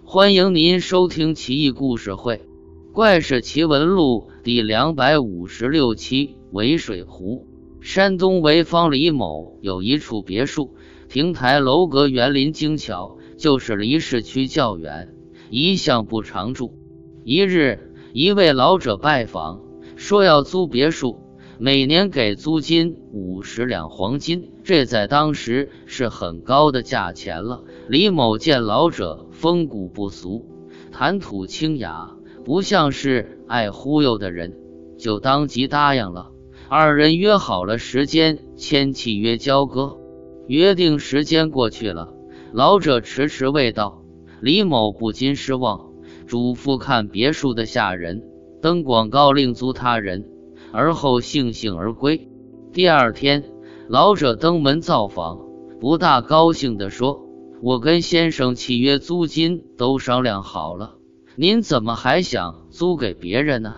欢迎您收听《奇异故事会·怪事奇闻录》第两百五十六期。潍水湖，山东潍坊李某有一处别墅，亭台楼阁，园林精巧，就是离市区较远，一向不常住。一日，一位老者拜访，说要租别墅，每年给租金五十两黄金，这在当时是很高的价钱了。李某见老者风骨不俗，谈吐清雅，不像是爱忽悠的人，就当即答应了。二人约好了时间签契约交割。约定时间过去了，老者迟迟未到，李某不禁失望，嘱咐看别墅的下人登广告另租他人，而后悻悻而归。第二天，老者登门造访，不大高兴地说：“我跟先生契约租金都商量好了，您怎么还想租给别人呢？”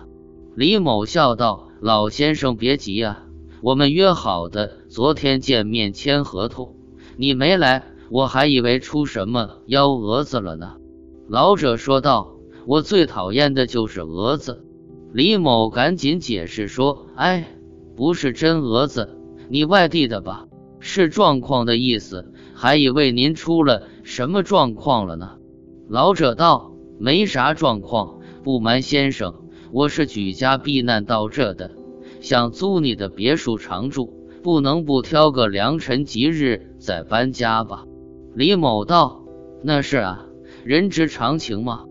李某笑道。老先生别急啊，我们约好的昨天见面签合同，你没来，我还以为出什么幺蛾子了呢。老者说道：“我最讨厌的就是蛾子。”李某赶紧解释说：“哎，不是真蛾子，你外地的吧？是状况的意思，还以为您出了什么状况了呢。”老者道：“没啥状况，不瞒先生。”我是举家避难到这的，想租你的别墅常住，不能不挑个良辰吉日再搬家吧？李某道：“那是啊，人之常情嘛。”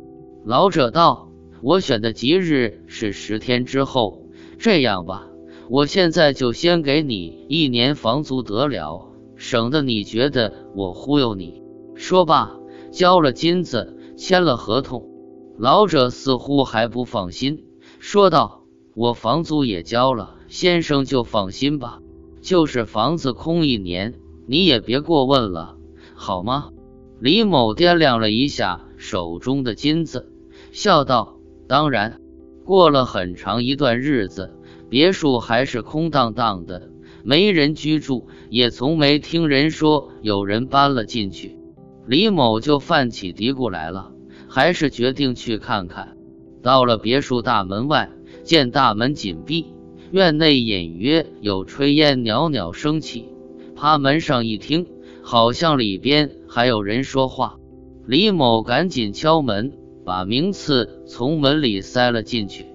老者道：“我选的吉日是十天之后，这样吧，我现在就先给你一年房租得了，省得你觉得我忽悠你。”说罢，交了金子，签了合同。老者似乎还不放心。说道：“我房租也交了，先生就放心吧。就是房子空一年，你也别过问了，好吗？”李某掂量了一下手中的金子，笑道：“当然。”过了很长一段日子，别墅还是空荡荡的，没人居住，也从没听人说有人搬了进去。李某就犯起嘀咕来了，还是决定去看看。到了别墅大门外，见大门紧闭，院内隐约有炊烟袅袅升起。趴门上一听，好像里边还有人说话。李某赶紧敲门，把名次从门里塞了进去，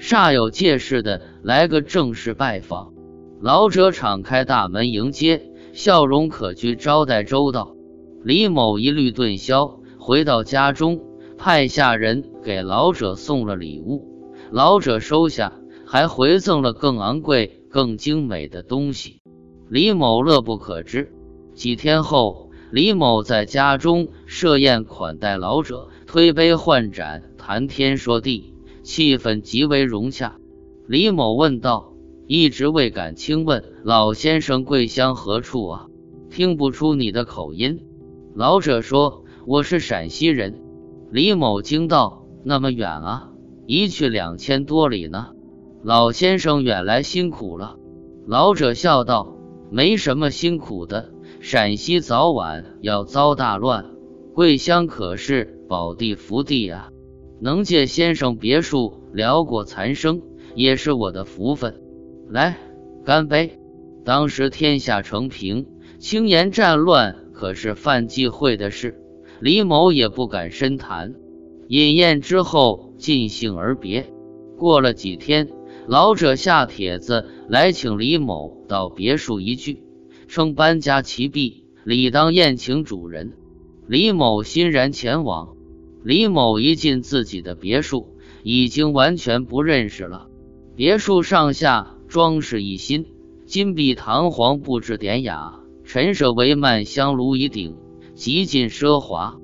煞有介事的来个正式拜访。老者敞开大门迎接，笑容可掬，招待周到。李某一律顿消，回到家中。派下人给老者送了礼物，老者收下，还回赠了更昂贵、更精美的东西。李某乐不可支。几天后，李某在家中设宴款待老者，推杯换盏，谈天说地，气氛极为融洽。李某问道：“一直未敢轻问，老先生贵乡何处啊？听不出你的口音。”老者说：“我是陕西人。”李某惊道：“那么远啊，一去两千多里呢。老先生远来辛苦了。”老者笑道：“没什么辛苦的，陕西早晚要遭大乱，贵乡可是宝地福地啊！能借先生别墅聊过残生，也是我的福分。来，干杯！当时天下成平，轻言战乱可是犯忌讳的事。”李某也不敢深谈，饮宴之后尽兴而别。过了几天，老者下帖子来请李某到别墅一聚，称搬家齐毕，理当宴请主人。李某欣然前往。李某一进自己的别墅，已经完全不认识了。别墅上下装饰一新，金碧堂皇，布置典雅，陈设帷幔香炉一顶。极尽奢华，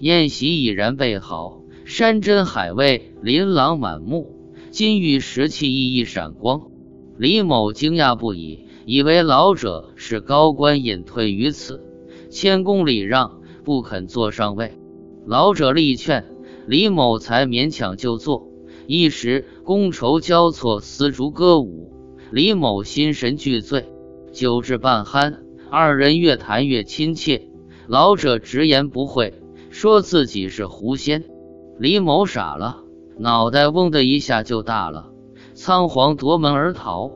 宴席已然备好，山珍海味琳琅满目，金玉石器熠熠闪光。李某惊讶不已，以为老者是高官隐退于此，谦恭礼让，不肯坐上位。老者力劝，李某才勉强就坐。一时觥筹交错，丝竹歌舞，李某心神俱醉。酒至半酣，二人越谈越亲切。老者直言不讳，说自己是狐仙。李某傻了，脑袋嗡的一下就大了，仓皇夺门而逃。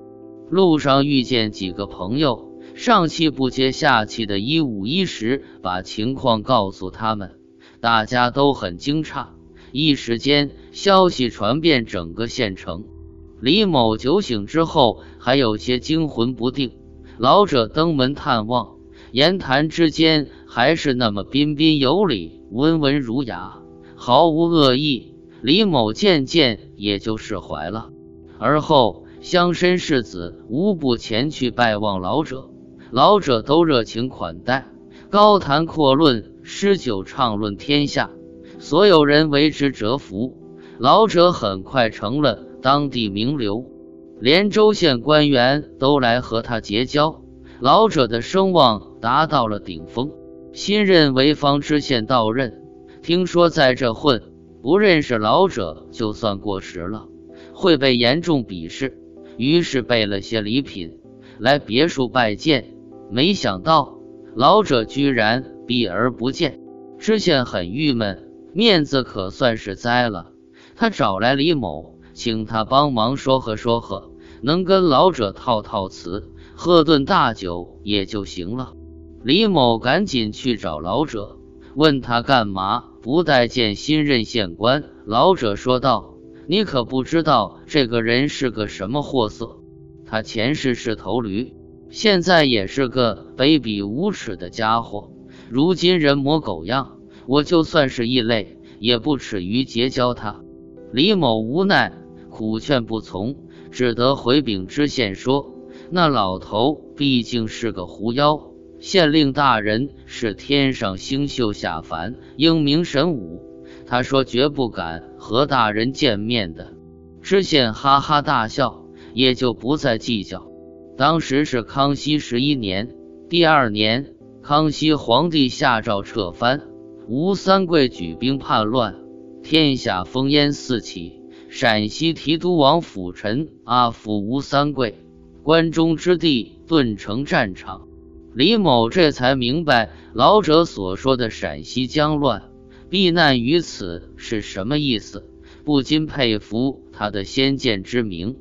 路上遇见几个朋友，上气不接下气的一五一十把情况告诉他们，大家都很惊诧。一时间，消息传遍整个县城。李某酒醒之后，还有些惊魂不定。老者登门探望，言谈之间还是那么彬彬有礼、温文儒雅，毫无恶意。李某渐渐也就释怀了。而后，乡绅士子无不前去拜望老者，老者都热情款待，高谈阔论，诗酒畅论天下，所有人为之折服。老者很快成了当地名流。连州县官员都来和他结交，老者的声望达到了顶峰。新任潍坊知县到任，听说在这混，不认识老者就算过时了，会被严重鄙视。于是备了些礼品来别墅拜见，没想到老者居然避而不见。知县很郁闷，面子可算是栽了。他找来李某，请他帮忙说和说和。能跟老者套套词，喝顿大酒也就行了。李某赶紧去找老者，问他干嘛不待见新任县官。老者说道：“你可不知道这个人是个什么货色。他前世是头驴，现在也是个卑鄙无耻的家伙。如今人模狗样，我就算是异类，也不耻于结交他。”李某无奈，苦劝不从。只得回禀知县说：“那老头毕竟是个狐妖，县令大人是天上星宿下凡，英明神武。他说绝不敢和大人见面的。”知县哈哈大笑，也就不再计较。当时是康熙十一年，第二年，康熙皇帝下诏撤藩，吴三桂举兵叛乱，天下烽烟四起。陕西提督王辅臣阿福吴三桂，关中之地顿成战场。李某这才明白老者所说的陕西将乱，避难于此是什么意思，不禁佩服他的先见之明。